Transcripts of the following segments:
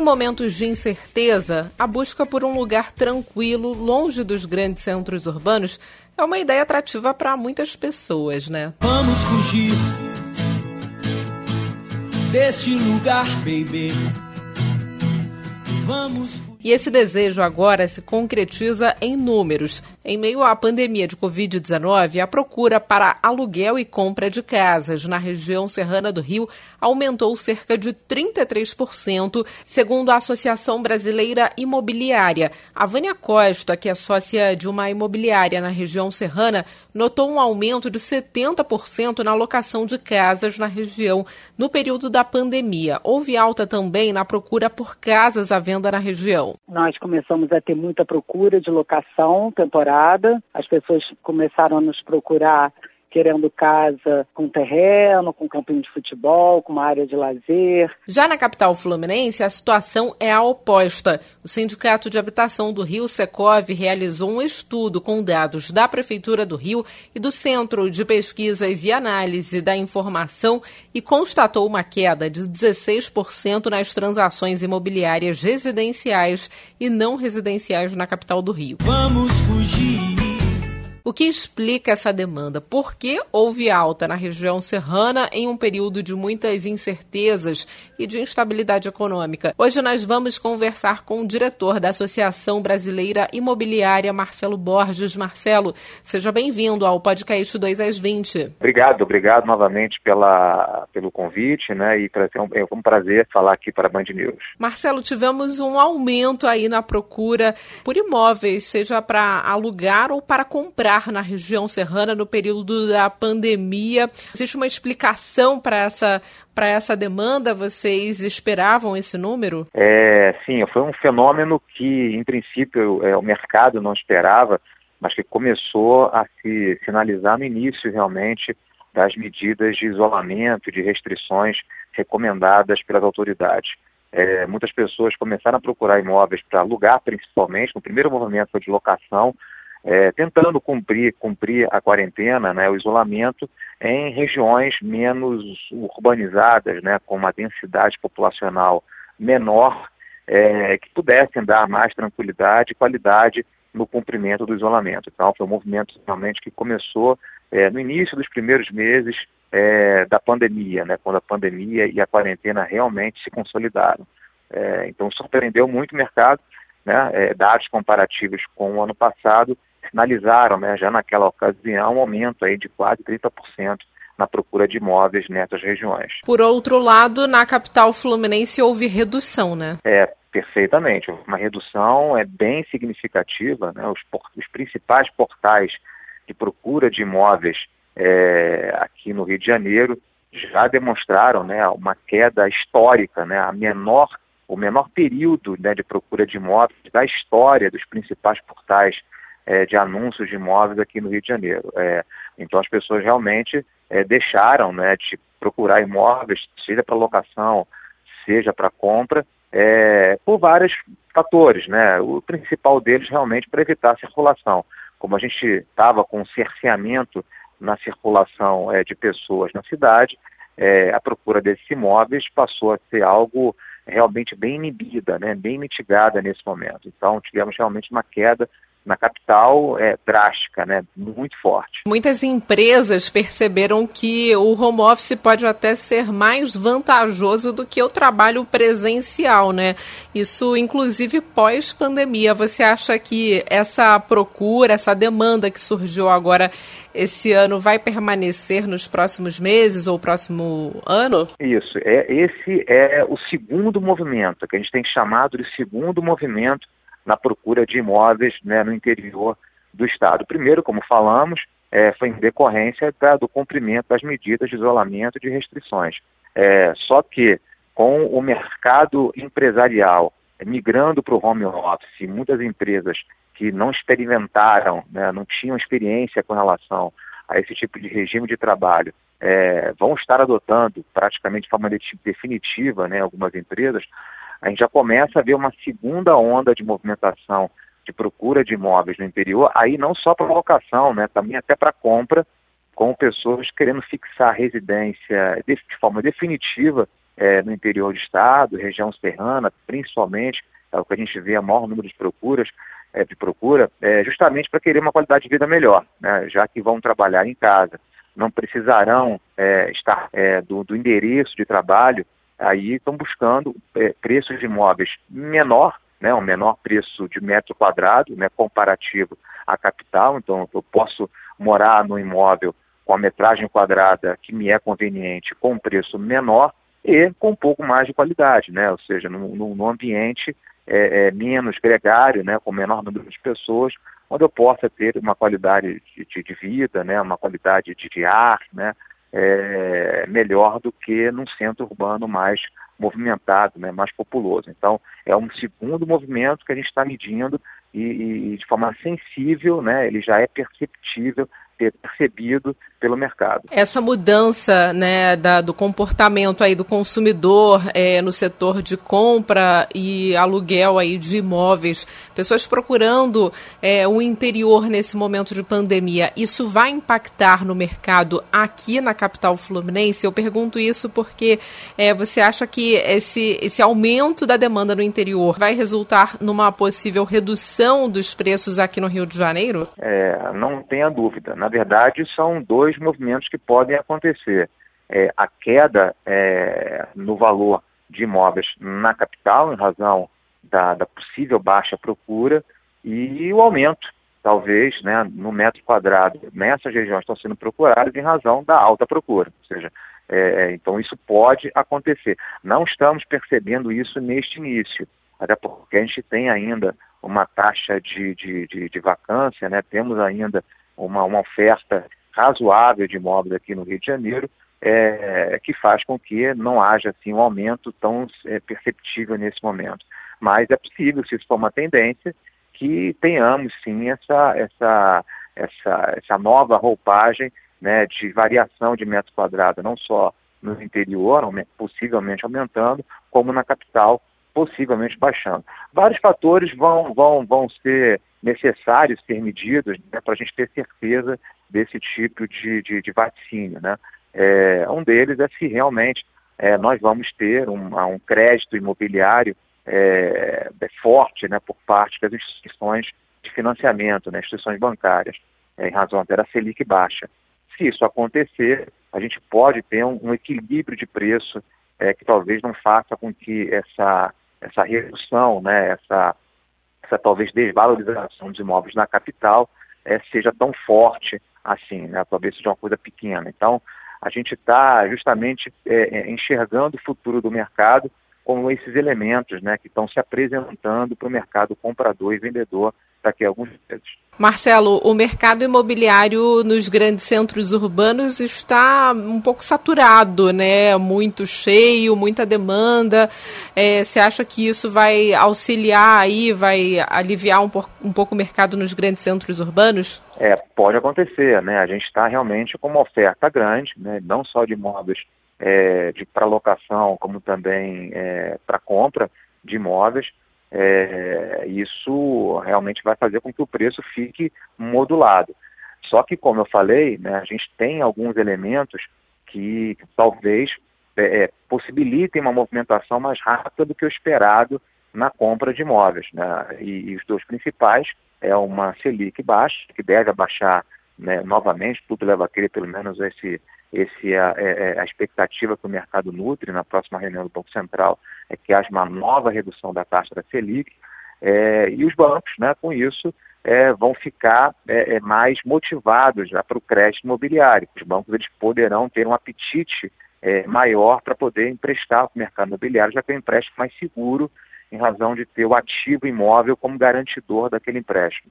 Em momentos de incerteza, a busca por um lugar tranquilo, longe dos grandes centros urbanos, é uma ideia atrativa para muitas pessoas, né? Vamos fugir desse lugar, baby. Vamos e esse desejo agora se concretiza em números. Em meio à pandemia de Covid-19, a procura para aluguel e compra de casas na região serrana do Rio aumentou cerca de 33%, segundo a Associação Brasileira Imobiliária. A Vânia Costa, que é sócia de uma imobiliária na região serrana, notou um aumento de 70% na locação de casas na região no período da pandemia. Houve alta também na procura por casas à venda na região. Nós começamos a ter muita procura de locação temporada, as pessoas começaram a nos procurar querendo casa com terreno, com campinho de futebol, com uma área de lazer. Já na capital fluminense, a situação é a oposta. O Sindicato de Habitação do Rio, Secov, realizou um estudo com dados da Prefeitura do Rio e do Centro de Pesquisas e Análise da Informação e constatou uma queda de 16% nas transações imobiliárias residenciais e não residenciais na capital do Rio. Vamos fugir o que explica essa demanda? Por que houve alta na região serrana em um período de muitas incertezas e de instabilidade econômica? Hoje nós vamos conversar com o diretor da Associação Brasileira Imobiliária, Marcelo Borges. Marcelo, seja bem-vindo ao podcast 2 às 20. Obrigado, obrigado novamente pela, pelo convite, né? E é um, é um prazer falar aqui para a Band News. Marcelo, tivemos um aumento aí na procura por imóveis, seja para alugar ou para comprar na região serrana no período da pandemia. Existe uma explicação para essa para essa demanda? Vocês esperavam esse número? É, sim, foi um fenômeno que, em princípio, é, o mercado não esperava, mas que começou a se sinalizar no início, realmente, das medidas de isolamento, de restrições recomendadas pelas autoridades. É, muitas pessoas começaram a procurar imóveis para alugar, principalmente. No primeiro movimento foi de locação, é, tentando cumprir, cumprir a quarentena, né, o isolamento, em regiões menos urbanizadas, né, com uma densidade populacional menor, é, que pudessem dar mais tranquilidade e qualidade no cumprimento do isolamento. Então, foi um movimento realmente que começou é, no início dos primeiros meses é, da pandemia, né, quando a pandemia e a quarentena realmente se consolidaram. É, então, surpreendeu muito o mercado, né, é, dados comparativos com o ano passado sinalizaram, né, já naquela ocasião, um aumento aí de quase 30% na procura de imóveis nessas regiões. Por outro lado, na capital fluminense houve redução, né? É, perfeitamente. Uma redução é bem significativa. Né? Os, os principais portais de procura de imóveis é, aqui no Rio de Janeiro já demonstraram né, uma queda histórica, né, a menor, o menor período né, de procura de imóveis da história dos principais portais é, de anúncios de imóveis aqui no Rio de Janeiro. É, então as pessoas realmente é, deixaram né, de procurar imóveis, seja para locação, seja para compra, é, por vários fatores. Né? O principal deles realmente para evitar a circulação. Como a gente estava com cerceamento na circulação é, de pessoas na cidade, é, a procura desses imóveis passou a ser algo realmente bem inibida, né, bem mitigada nesse momento. Então tivemos realmente uma queda na capital é drástica, né? Muito forte. Muitas empresas perceberam que o home office pode até ser mais vantajoso do que o trabalho presencial, né? Isso, inclusive, pós-pandemia. Você acha que essa procura, essa demanda que surgiu agora esse ano vai permanecer nos próximos meses ou próximo ano? Isso. É, esse é o segundo movimento, que a gente tem chamado de segundo movimento na procura de imóveis né, no interior do Estado. Primeiro, como falamos, é, foi em decorrência da, do cumprimento das medidas de isolamento e de restrições. É, só que com o mercado empresarial migrando para o home office, muitas empresas que não experimentaram, né, não tinham experiência com relação a esse tipo de regime de trabalho, é, vão estar adotando praticamente de forma definitiva né, algumas empresas, a gente já começa a ver uma segunda onda de movimentação de procura de imóveis no interior, aí não só para locação, né, também até para compra, com pessoas querendo fixar residência de, forma definitiva é, no interior do estado, região serrana, principalmente, é o que a gente vê a maior número de procuras, é, de procura, é, justamente para querer uma qualidade de vida melhor, né, já que vão trabalhar em casa, não precisarão é, estar é, do, do, endereço de trabalho, aí estão buscando é, preços de imóveis menor, né, um menor preço de metro quadrado, né, comparativo à capital, então eu posso morar no imóvel com a metragem quadrada que me é conveniente, com um preço menor e com um pouco mais de qualidade, né, ou seja, num, ambiente é, é, menos gregário, né, com menor número de pessoas, onde eu possa ter uma qualidade de, de, de vida, né, uma qualidade de, de ar, né, é, melhor do que num centro urbano mais movimentado, né, mais populoso. Então, é um segundo movimento que a gente está medindo e, e, de forma sensível, né, ele já é perceptível ter percebido pelo mercado. Essa mudança né, da, do comportamento aí do consumidor é, no setor de compra e aluguel aí de imóveis, pessoas procurando é, o interior nesse momento de pandemia, isso vai impactar no mercado aqui na capital fluminense? Eu pergunto isso porque é, você acha que esse, esse aumento da demanda no interior vai resultar numa possível redução dos preços aqui no Rio de Janeiro? É, não tenha dúvida. Na verdade, são dois movimentos que podem acontecer. É, a queda é, no valor de imóveis na capital, em razão da, da, possível baixa procura, e o aumento, talvez, né, no metro quadrado nessas regiões estão sendo procuradas em razão da alta procura. Ou seja, é, então isso pode acontecer. Não estamos percebendo isso neste início, até porque a gente tem ainda uma taxa de, de, de, de vacância, né? temos ainda uma, uma oferta razoável de imóveis aqui no Rio de Janeiro, é, que faz com que não haja assim, um aumento tão é, perceptível nesse momento. Mas é possível, se isso for uma tendência, que tenhamos sim essa, essa, essa, essa nova roupagem né, de variação de metro quadrado, não só no interior, possivelmente aumentando, como na capital, possivelmente baixando. Vários fatores vão, vão, vão ser necessários ser medidos né, para a gente ter certeza desse tipo de, de, de vaticínio. Né? É, um deles é se realmente é, nós vamos ter um, um crédito imobiliário é, é forte né, por parte das instituições de financiamento, né, instituições bancárias, é, em razão até da Selic baixa. Se isso acontecer, a gente pode ter um, um equilíbrio de preço é, que talvez não faça com que essa, essa redução, né, essa essa talvez desvalorização dos imóveis na capital seja tão forte assim, né? talvez seja uma coisa pequena. Então, a gente está justamente é, enxergando o futuro do mercado como esses elementos né, que estão se apresentando para o mercado comprador e vendedor daqui a alguns meses. Marcelo, o mercado imobiliário nos grandes centros urbanos está um pouco saturado, né? Muito cheio, muita demanda. É, você acha que isso vai auxiliar aí, vai aliviar um, por, um pouco o mercado nos grandes centros urbanos? É, pode acontecer, né? A gente está realmente com uma oferta grande, né? Não só de imóveis é, para locação, como também é, para compra de imóveis é, isso realmente vai fazer com que o preço fique modulado. Só que, como eu falei, né, a gente tem alguns elementos que talvez é, é, possibilitem uma movimentação mais rápida do que o esperado na compra de imóveis. Né? E, e, os dois principais é uma Selic baixa, que deve abaixar né, novamente, tudo leva a crer pelo menos esse, esse é, é, é, a expectativa que o mercado nutre na próxima reunião do Banco Central é que haja uma nova redução da taxa da Selic é, e os bancos, né, com isso, é, vão ficar é, mais motivados já para o crédito imobiliário. Os bancos eles poderão ter um apetite maior para poder emprestar para o mercado imobiliário, já que é um empréstimo mais seguro em razão de ter o ativo imóvel como garantidor daquele empréstimo.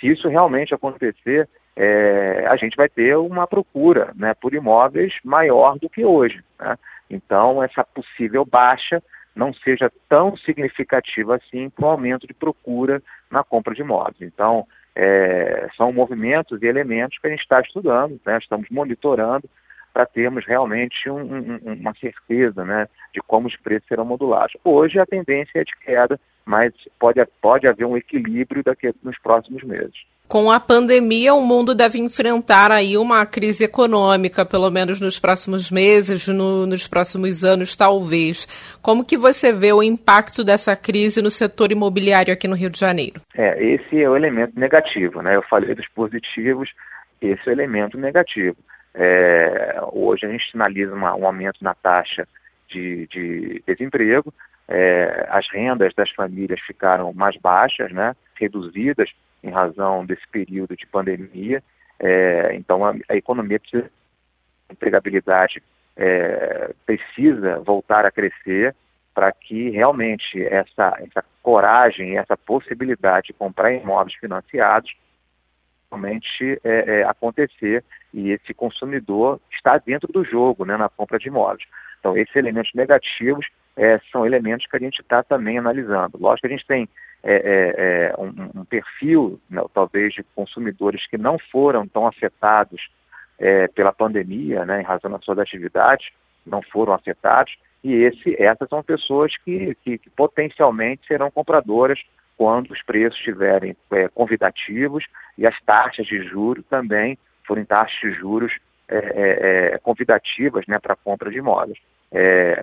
Se isso realmente acontecer, é, a gente vai ter uma procura né, por imóveis maior do que hoje. Né? Então, essa possível baixa não seja tão significativa assim para o aumento de procura na compra de imóveis. Então, é, são movimentos e elementos que a gente está estudando, né, estamos monitorando para termos realmente um, um, uma certeza né, de como os preços serão modulados. Hoje a tendência é de queda, mas pode, pode haver um equilíbrio daqui nos próximos meses. Com a pandemia, o mundo deve enfrentar aí uma crise econômica, pelo menos nos próximos meses, no, nos próximos anos, talvez. Como que você vê o impacto dessa crise no setor imobiliário aqui no Rio de Janeiro? É, esse é o elemento negativo, né? Eu falei dos positivos, esse é o elemento negativo. É, hoje a gente sinaliza uma, um aumento na taxa de, de desemprego, é, as rendas das famílias ficaram mais baixas, né? reduzidas em razão desse período de pandemia. É, então, a, a, economia precisa, a empregabilidade é, precisa voltar a crescer para que realmente essa, essa coragem, essa possibilidade de comprar imóveis financiados realmente é, é, acontecer e esse consumidor está dentro do jogo, né, na compra de imóveis. Então, esses elementos negativos é, são elementos que a gente está também analisando. Lógico que a gente tem é, é, é, um, um, perfil, né, talvez, de consumidores que não foram tão afetados é, pela pandemia, né, em razão das suas atividades, não foram afetados, e esse, essas são pessoas que, que, que potencialmente serão compradoras quando os preços estiverem é, convidativos e as taxas de juros também forem taxas de juros convidativas né, para a compra de imóveis.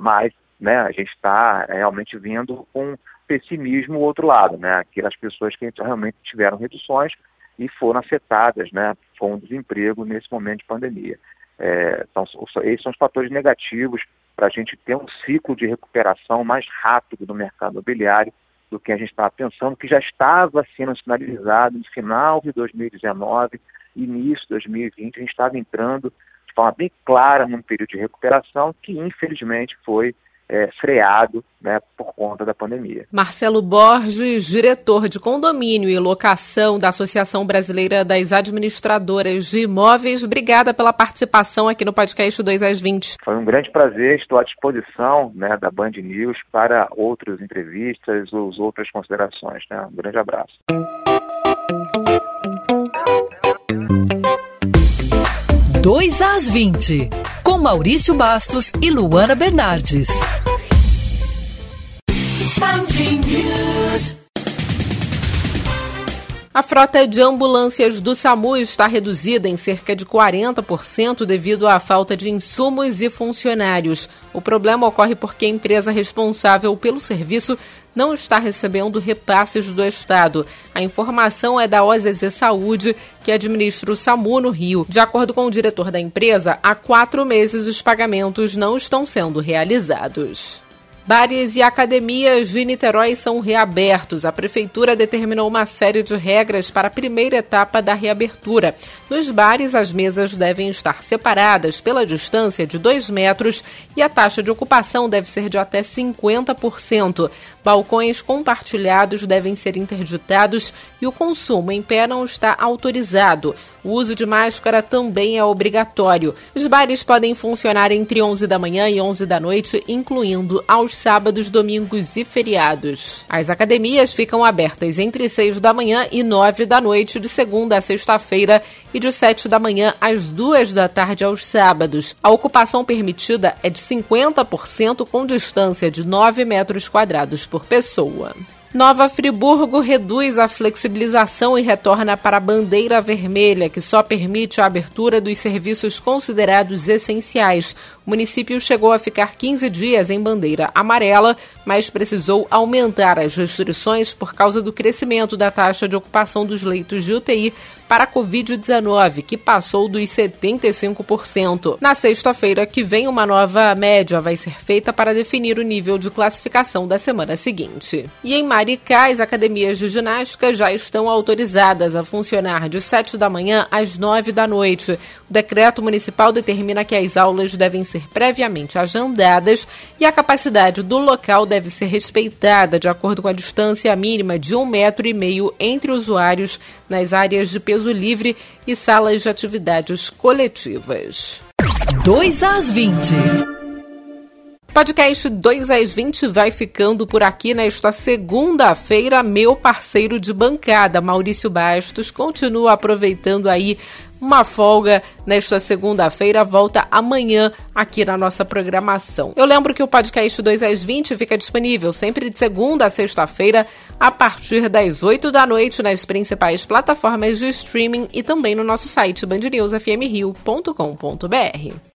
mas né, a gente está realmente vendo com pessimismo o outro lado, né? Aquelas pessoas que realmente tiveram reduções e foram afetadas, né, com o desemprego nesse momento de pandemia. É, então, esses são os fatores negativos para a gente ter um ciclo de recuperação mais rápido do mercado imobiliário do que a gente estava pensando, que já estava sendo sinalizado no final de 2019, início de 2020, a gente estava entrando de forma bem clara num período de recuperação que, infelizmente, foi é, freado né, por conta da pandemia. Marcelo Borges, diretor de condomínio e locação da Associação Brasileira das Administradoras de Imóveis, obrigada pela participação aqui no podcast 2 às 20. Foi um grande prazer, estou à disposição né, da Band News para outras entrevistas ou outras considerações. Né? Um grande abraço. 2 às 20, com Maurício Bastos e Luana Bernardes. A frota de ambulâncias do SAMU está reduzida em cerca de 40% devido à falta de insumos e funcionários. O problema ocorre porque a empresa responsável pelo serviço não está recebendo repasses do Estado. A informação é da OZZ Saúde, que administra o SAMU no Rio. De acordo com o diretor da empresa, há quatro meses os pagamentos não estão sendo realizados. Bares e academias de Niterói são reabertos. A prefeitura determinou uma série de regras para a primeira etapa da reabertura. Nos bares, as mesas devem estar separadas pela distância de 2 metros e a taxa de ocupação deve ser de até 50%. Balcões compartilhados devem ser interditados e o consumo em pé não está autorizado. O uso de máscara também é obrigatório. Os bares podem funcionar entre 11 da manhã e 11 da noite, incluindo sábados, domingos e feriados. As academias ficam abertas entre 6 da manhã e 9 da noite, de segunda a sexta-feira, e de 7 da manhã às 2 da tarde aos sábados. A ocupação permitida é de 50% com distância de 9 metros quadrados por pessoa. Nova Friburgo reduz a flexibilização e retorna para a bandeira vermelha, que só permite a abertura dos serviços considerados essenciais. O município chegou a ficar 15 dias em bandeira amarela, mas precisou aumentar as restrições por causa do crescimento da taxa de ocupação dos leitos de UTI para a Covid-19, que passou dos 75%. Na sexta-feira que vem, uma nova média vai ser feita para definir o nível de classificação da semana seguinte. E em Maricá, as academias de ginástica já estão autorizadas a funcionar de 7 da manhã às 9 da noite. O decreto municipal determina que as aulas devem ser previamente agendadas e a capacidade do local deve ser respeitada de acordo com a distância mínima de um metro e meio entre usuários nas áreas de peso livre e salas de atividades coletivas. 2 às 20. Podcast 2 às 20 vai ficando por aqui nesta segunda-feira. Meu parceiro de bancada, Maurício Bastos, continua aproveitando aí uma folga nesta segunda-feira, volta amanhã aqui na nossa programação. Eu lembro que o podcast 2 às 20 fica disponível sempre de segunda a sexta-feira, a partir das 8 da noite, nas principais plataformas de streaming e também no nosso site bandnewsfmrio.com.br.